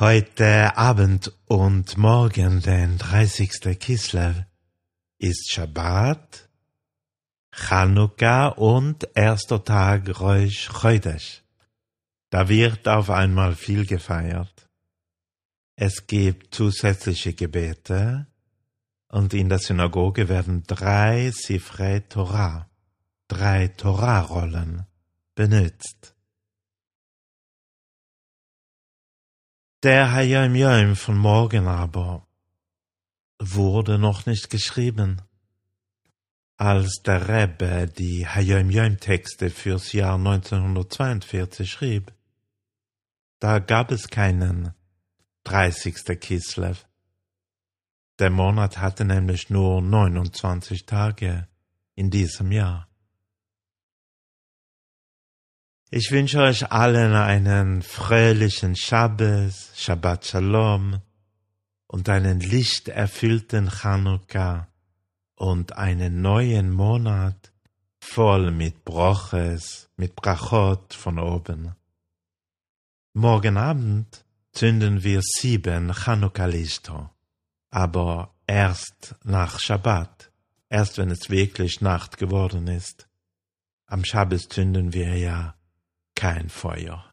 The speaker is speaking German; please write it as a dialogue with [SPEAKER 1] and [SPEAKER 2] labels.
[SPEAKER 1] Heute Abend und morgen, den 30. Kislev, ist Shabbat, Chanukka und erster Tag Rosh Chodesh. Da wird auf einmal viel gefeiert. Es gibt zusätzliche Gebete und in der Synagoge werden drei Sifrei Torah, drei Torah-Rollen benutzt. Der Hayom Yom von morgen aber wurde noch nicht geschrieben. Als der Rebbe die Hayom Yom Texte fürs Jahr 1942 schrieb, da gab es keinen 30. Kislev. Der Monat hatte nämlich nur 29 Tage in diesem Jahr. Ich wünsche euch allen einen fröhlichen Shabbos, Shabbat Shalom und einen lichterfüllten Chanukka und einen neuen Monat voll mit Broches, mit Brachot von oben. Morgen Abend zünden wir sieben Chanukka-Lichter, aber erst nach Shabbat, erst wenn es wirklich Nacht geworden ist. Am Schabbos zünden wir ja kein Feuer.